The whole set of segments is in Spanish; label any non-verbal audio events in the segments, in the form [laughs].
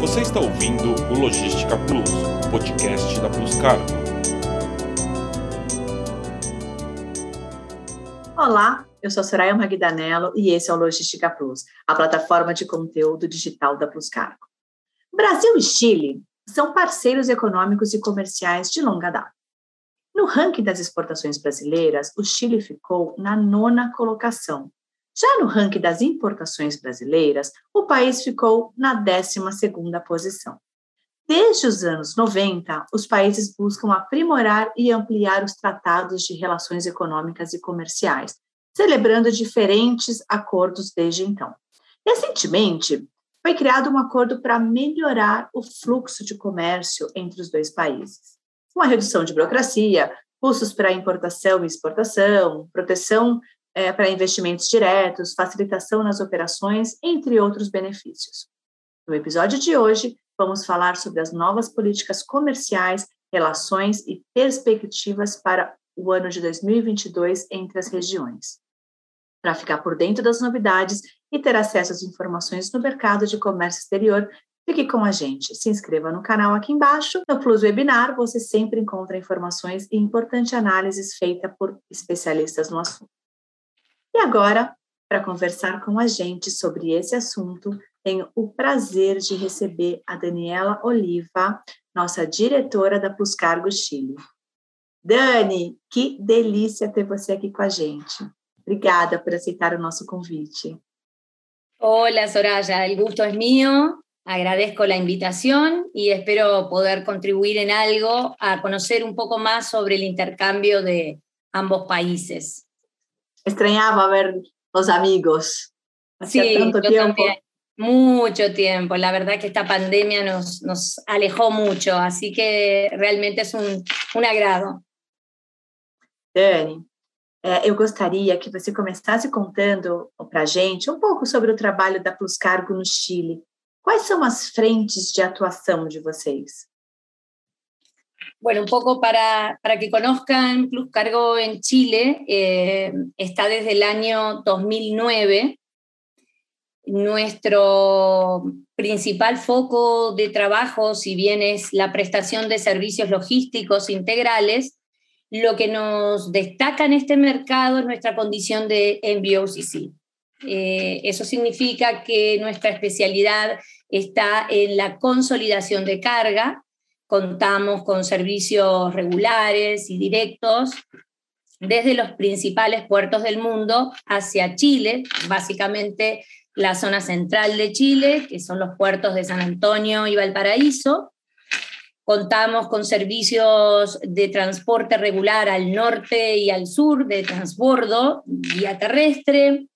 Você está ouvindo o Logística Plus, podcast da Plus Cargo. Olá, eu sou Soraya Magdanello e esse é o Logística Plus, a plataforma de conteúdo digital da Plus Cargo. Brasil e Chile são parceiros econômicos e comerciais de longa data. No ranking das exportações brasileiras, o Chile ficou na nona colocação. Já no ranking das importações brasileiras, o país ficou na 12 posição. Desde os anos 90, os países buscam aprimorar e ampliar os tratados de relações econômicas e comerciais, celebrando diferentes acordos desde então. Recentemente, foi criado um acordo para melhorar o fluxo de comércio entre os dois países. Uma redução de burocracia, custos para importação e exportação, proteção é, para investimentos diretos, facilitação nas operações, entre outros benefícios. No episódio de hoje, vamos falar sobre as novas políticas comerciais, relações e perspectivas para o ano de 2022 entre as regiões. Para ficar por dentro das novidades e ter acesso às informações no mercado de comércio exterior, fique com a gente. Se inscreva no canal aqui embaixo. No Plus Webinar, você sempre encontra informações e importantes análises feitas por especialistas no assunto. E agora, para conversar com a gente sobre esse assunto, tenho o prazer de receber a Daniela Oliva, nossa diretora da Plus Cargo Chile. Dani, que delícia ter você aqui com a gente. Obrigada por aceitar o nosso convite. Hola Soraya, el gusto es mío. Agradezco la invitación y espero poder contribuir en algo a conocer un poco más sobre el intercambio de ambos países. Extrañaba ver los amigos. Hacía sí, tanto tiempo. También. Mucho tiempo. La verdad que esta pandemia nos, nos alejó mucho, así que realmente es un, un agrado. Dani, É, eu gostaria que você começasse contando para a gente um pouco sobre o trabalho da Plus Cargo no Chile. Quais são as frentes de atuação de vocês? Bueno, un poco para, para que conozcan, Plus Cargo en Chile eh, está desde el año 2009. Nuestro principal foco de trabajo, si bien es la prestación de servicios logísticos integrales, lo que nos destaca en este mercado es nuestra condición de MBOCC. Eh, eso significa que nuestra especialidad está en la consolidación de carga. Contamos con servicios regulares y directos desde los principales puertos del mundo hacia Chile, básicamente la zona central de Chile, que son los puertos de San Antonio y Valparaíso, Contamos con servicios de transporte regular al norte y al sur, de transbordo, vía terrestre.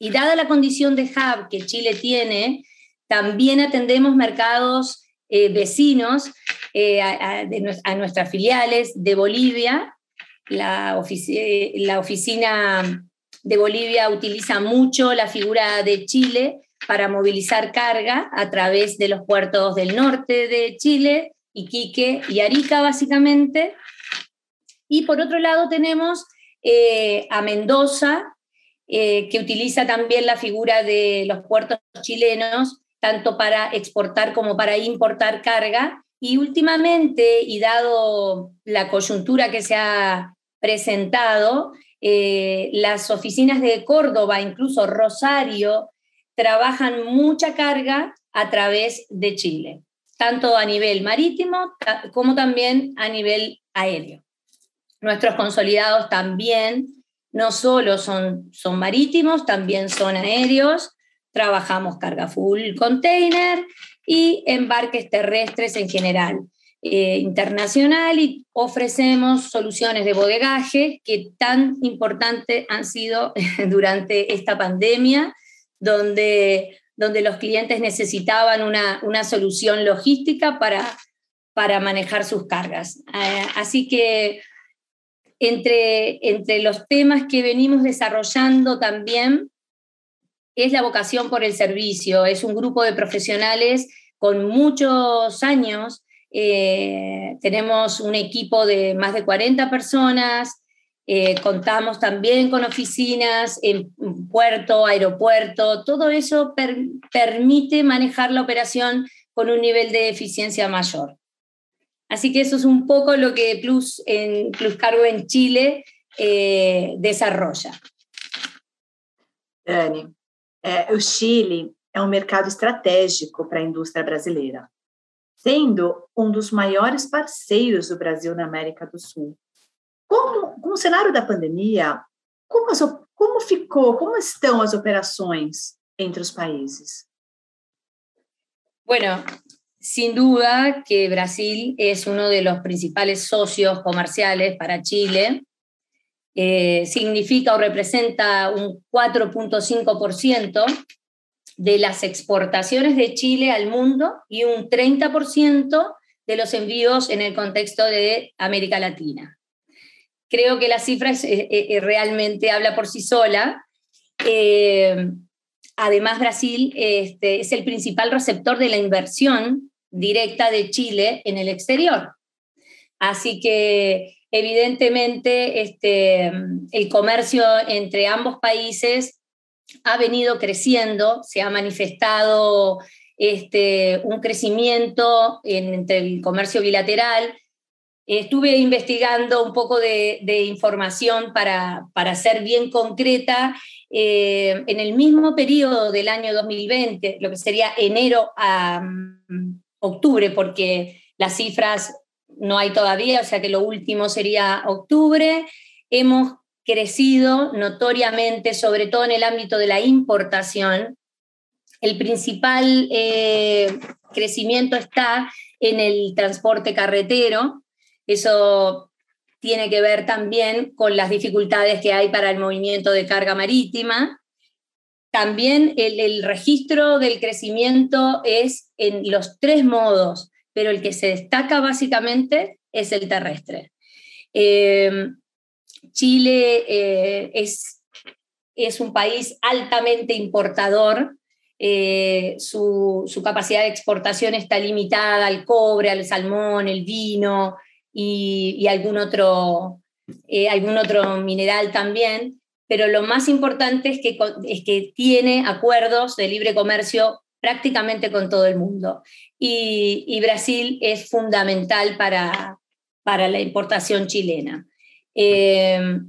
Y dada la condición de hub que Chile tiene, también atendemos mercados eh, vecinos eh, a, nuestras filiales de Bolivia. La, la oficina de Bolivia utiliza mucho la figura de Chile para movilizar carga a través de los puertos del norte de Chile Iquique y Arica, básicamente. Y por otro lado tenemos eh, a Mendoza, eh, que utiliza también la figura de los puertos chilenos, tanto para exportar como para importar carga. Y últimamente, y dado la coyuntura que se ha presentado, eh, las oficinas de Córdoba, incluso Rosario, trabajan mucha carga a través de Chile tanto a nivel marítimo como también a nivel aéreo. Nuestros consolidados también no solo son, son marítimos, también son aéreos, trabajamos carga full container y embarques terrestres en general. Eh, internacional y ofrecemos soluciones de bodegaje que tan importantes han sido [laughs] durante esta pandemia, donde donde los clientes necesitaban una, solución logística para, para manejar sus cargas. Eh, así que entre, entre los temas que venimos desarrollando también es la vocación por el servicio. Es un grupo de profesionales con muchos años. Eh, tenemos un equipo de más de 40 personas eh, contamos también con oficinas en puerto, aeropuerto, todo eso permite manejar la operación con un nivel de eficiencia mayor. Así que eso es un poco lo que Plus, en, Plus Cargo en Chile eh, desarrolla. Dani, é, o Chile é um mercado estratégico para a indústria brasileira, sendo um dos maiores parceiros do Brasil na América do Sul. Como, com o cenário da pandemia, como, as, como ficou, como estão as operações entre os países? Bueno, sin duda que Brasil es uno de los principales socios comerciales para Chile Eh, significa o representa un 4.5% de las exportaciones de Chile al mundo y un 30% de los envíos en el contexto de América Latina. Creo que la cifra realmente habla por sí sola. Eh, además, Brasil este, es el principal receptor de la inversión directa de Chile en el exterior. Así que evidentemente este, el comercio entre ambos países ha venido creciendo, se ha manifestado este, un crecimiento entre el comercio bilateral. Estuve investigando un poco de, información para, para, ser bien concreta. Eh, en el mismo periodo del año 2020, lo que sería enero a mm, octubre, porque las cifras no hay todavía, o sea que lo último sería octubre. Hemos crecido notoriamente, sobre todo en el ámbito de la importación. El principal eh, crecimiento está en el transporte carretero. Eso tiene que ver también con las dificultades que hay para el movimiento de carga marítima. También el, el registro del crecimiento es en los tres modos pero el que se destaca básicamente es el terrestre. Eh, Chile eh, es, es, un país altamente importador, eh, su, capacidad de exportación está limitada al cobre, al salmón, el vino y, algún, otro, algún otro mineral también, pero lo más importante es que, es que tiene acuerdos de libre comercio prácticamente con todo el mundo. Y, Brasil es fundamental para, para la importación chilena. Eh,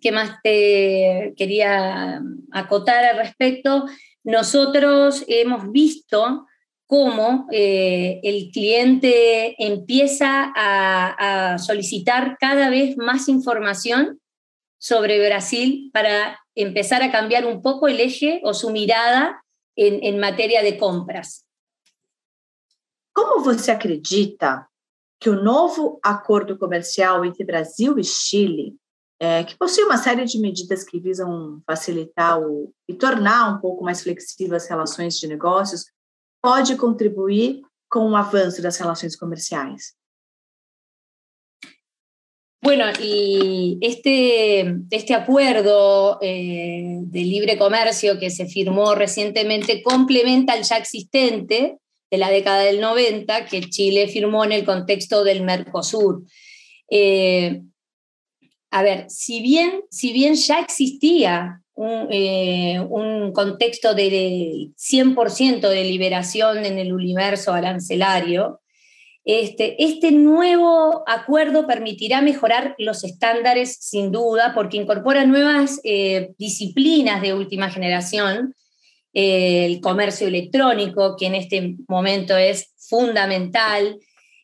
¿Qué más te quería acotar al respecto? Nosotros hemos visto cómo eh, el cliente empieza a, solicitar cada vez más información sobre Brasil para empezar a cambiar un poco el eje o su mirada em, matéria de compras. Como você acredita que o novo acordo comercial entre Brasil e Chile, é, que possui uma série de medidas que visam facilitar o, e tornar um pouco mais flexíveis as relações de negócios, pode contribuir com o avanço das relações comerciais? Bueno, y este, este acuerdo eh, de libre comercio que se firmó recientemente complementa el ya existente de la década del 90 que Chile firmó en el contexto del Mercosur. Eh, a ver, si bien, si bien ya existía un, eh, un contexto de 100% de liberación en el universo arancelario, este, este, nuevo acuerdo permitirá mejorar los estándares sin duda porque incorpora nuevas eh, disciplinas de última generación, eh, el comercio electrónico, que en este momento es fundamental,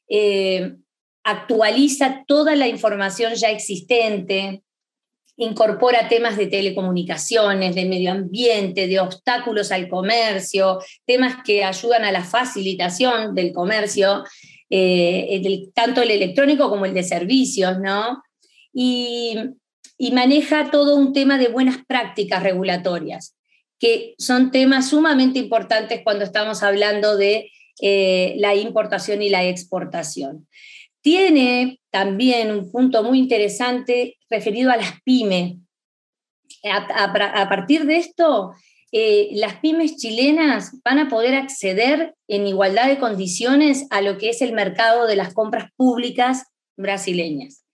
eh, actualiza toda la información ya existente, incorpora temas de telecomunicaciones, de medio ambiente, de obstáculos al comercio, temas que ayudan a la facilitación del comercio eh, tanto el electrónico como el de servicios, ¿no? Y, maneja todo un tema de buenas prácticas regulatorias, que son temas sumamente importantes cuando estamos hablando de eh, la importación y la exportación. Tiene también un punto muy interesante referido a las pymes. a partir de esto, eh, las pymes chilenas van a poder acceder en igualdad de condiciones a lo que es el mercado de las compras públicas brasileñas.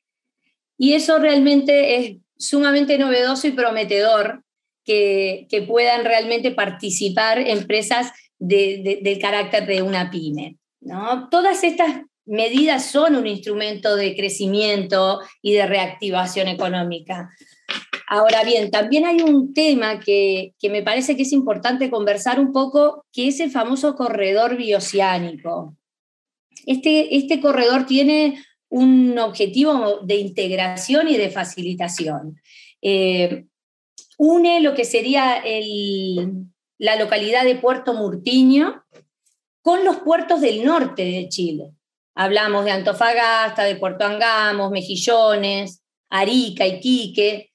Y eso realmente es sumamente novedoso y prometedor que, puedan realmente participar empresas del carácter de una pyme. ¿no? Todas estas medidas son un instrumento de crecimiento y de reactivación económica. Ahora bien, también hay un tema que, me parece que es importante conversar un poco, que es el famoso corredor bioceánico. Este, este corredor tiene un objetivo de integración y de facilitación. Eh, une lo que sería la localidad de Puerto Murtiño con los puertos del norte de Chile. Hablamos de Antofagasta, de Puerto Angamos, Mejillones, Arica, Iquique,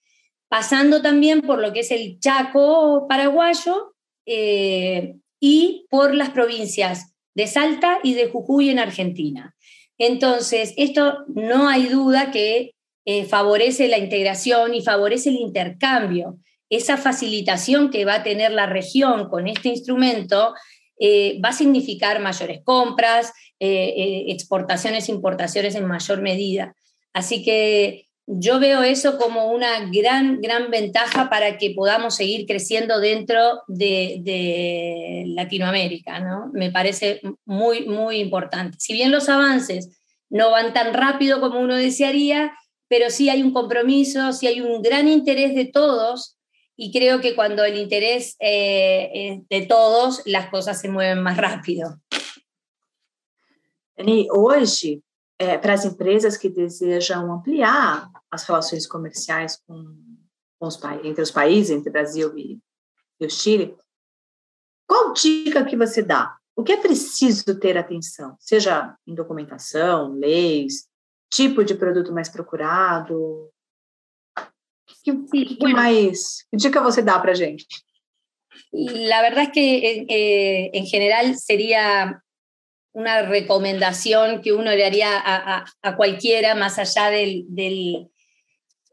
pasando también por lo que es el Chaco paraguayo eh, y por las provincias de Salta y de Jujuy en Argentina. Entonces, esto no hay duda que eh, favorece la integración y favorece el intercambio. Esa facilitación que va a tener la región con este instrumento eh, va a significar mayores compras, exportaciones, importaciones en mayor medida. Así que yo veo eso como una gran, gran ventaja para que podamos seguir creciendo dentro de, Latinoamérica, ¿no? Me parece muy, muy importante. Si bien los avances no van tan rápido como uno desearía, pero sí hay un compromiso, sí hay un gran interés de todos y creo que cuando el interés eh, es de todos, las cosas se mueven más rápido. hoy é, para as empresas que desejam ampliar as relações comerciais com, com os, entre os países, entre o Brasil e, e o Chile, qual dica que você dá? O que é preciso ter atenção? Seja em documentação, leis, tipo de produto mais procurado? Que, que, que mais? Que dica você dá para gente? La verdad es que eh, en general sería una recomendación que uno le haría a, cualquiera, más allá del,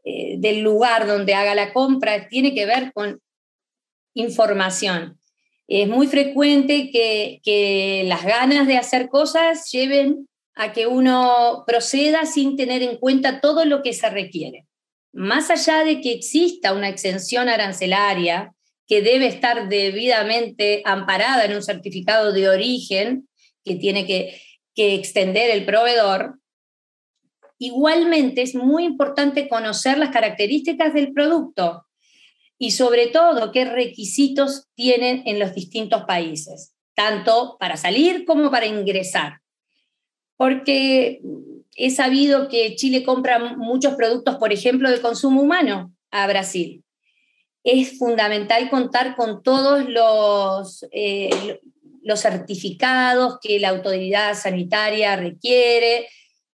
eh, del, lugar donde haga la compra, tiene que ver con información. Es muy frecuente que, que las ganas de hacer cosas lleven a que uno proceda sin tener en cuenta todo lo que se requiere. Más allá de que exista una exención arancelaria que debe estar debidamente amparada en un certificado de origen, que tiene que, extender el proveedor, igualmente es muy importante conocer las características del producto y sobre todo qué requisitos tienen en los distintos países, tanto para salir como para ingresar. Porque he sabido que Chile compra muchos productos, por ejemplo, de consumo humano a Brasil. Es fundamental contar con todos los, eh, los certificados que la autoridad sanitaria requiere,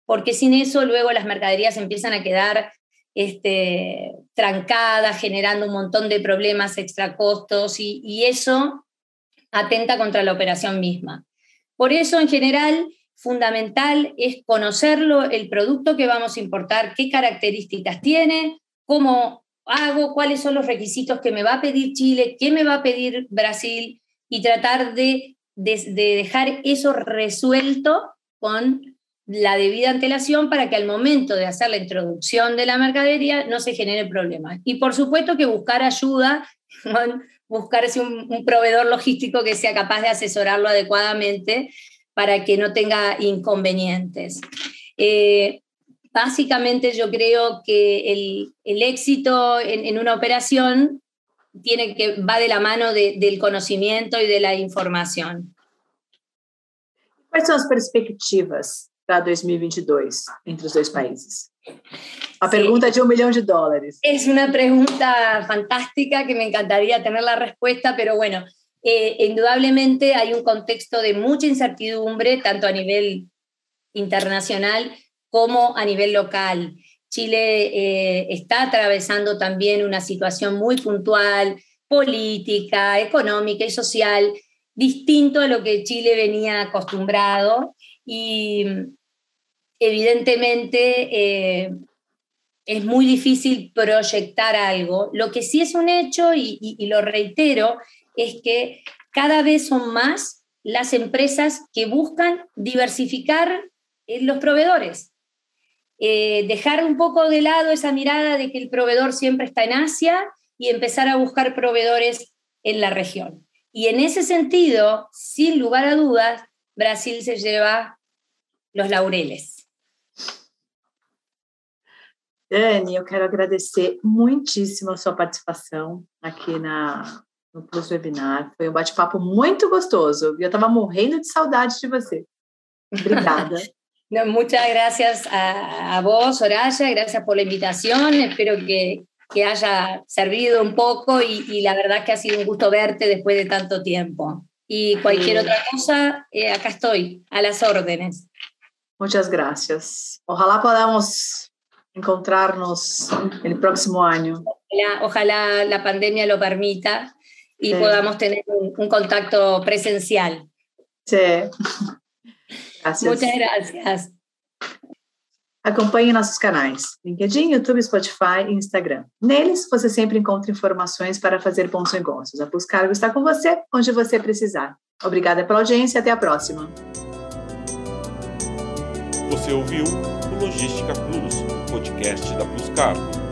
porque sin eso luego las mercaderías empiezan a quedar este, trancadas, generando un montón de problemas extra costos y, eso atenta contra la operación misma. Por eso, en general, fundamental es conocerlo, el producto que vamos a importar, qué características tiene, cómo hago, cuáles son los requisitos que me va a pedir Chile, qué me va a pedir Brasil y tratar de de, dejar eso resuelto con la debida antelación para que al momento de hacer la introducción de la mercadería no se genere problemas. Y por supuesto que buscar ayuda, [laughs] buscarse un, proveedor logístico que sea capaz de asesorarlo adecuadamente para que no tenga inconvenientes. Eh, básicamente yo creo que el, el éxito en, una operación tiene que, va de la mano de, del conocimiento y de la información. ¿Cuáles son las perspectivas para 2022 e entre los dos países? La pregunta de un millón de dólares. Es una pregunta fantástica que me encantaría tener la respuesta, pero bueno, eh, indudablemente hay un contexto de mucha incertidumbre, tanto a nivel internacional como a nivel local. Chile eh, está atravesando también una situación muy puntual, política, económica y social, distinto a lo que Chile venía acostumbrado y evidentemente eh, es muy difícil proyectar algo. Lo que sí es un hecho, y, lo reitero, es que cada vez son más las empresas que buscan diversificar eh, los proveedores. Eh, dejar un poco de lado esa mirada de que el proveedor siempre está en Asia y empezar a buscar proveedores en la región. Y en ese sentido, sin lugar a dudas, Brasil se lleva los laureles. Dani, eu quero agradecer muitíssimo a sua participação aqui na, no Plus Webinar. Foi um bate-papo muito gostoso. Eu estava morrendo de saudade de você. Obrigada. [laughs] no, muchas gracias a, a, vos, Soraya. Gracias por la invitación. Espero que, que haya servido un poco y, y, la verdad que ha sido un gusto verte después de tanto tiempo. Y cualquier otra cosa, eh, acá estoy, a las órdenes. Muchas gracias. Ojalá podamos encontrarnos el próximo año. Ojalá, ojalá la pandemia lo permita y sí. podamos tener un, un, contacto presencial. Sí. [laughs] Gracias. Muchas gracias. Acompanhe nossos canais LinkedIn, YouTube, Spotify e Instagram. Neles, você sempre encontra informações para fazer bons negócios. A Plus Cargo está com você, onde você precisar. Obrigada pela audiência e até a próxima. Você ouviu o Logística Plus, podcast da Plus Cargo.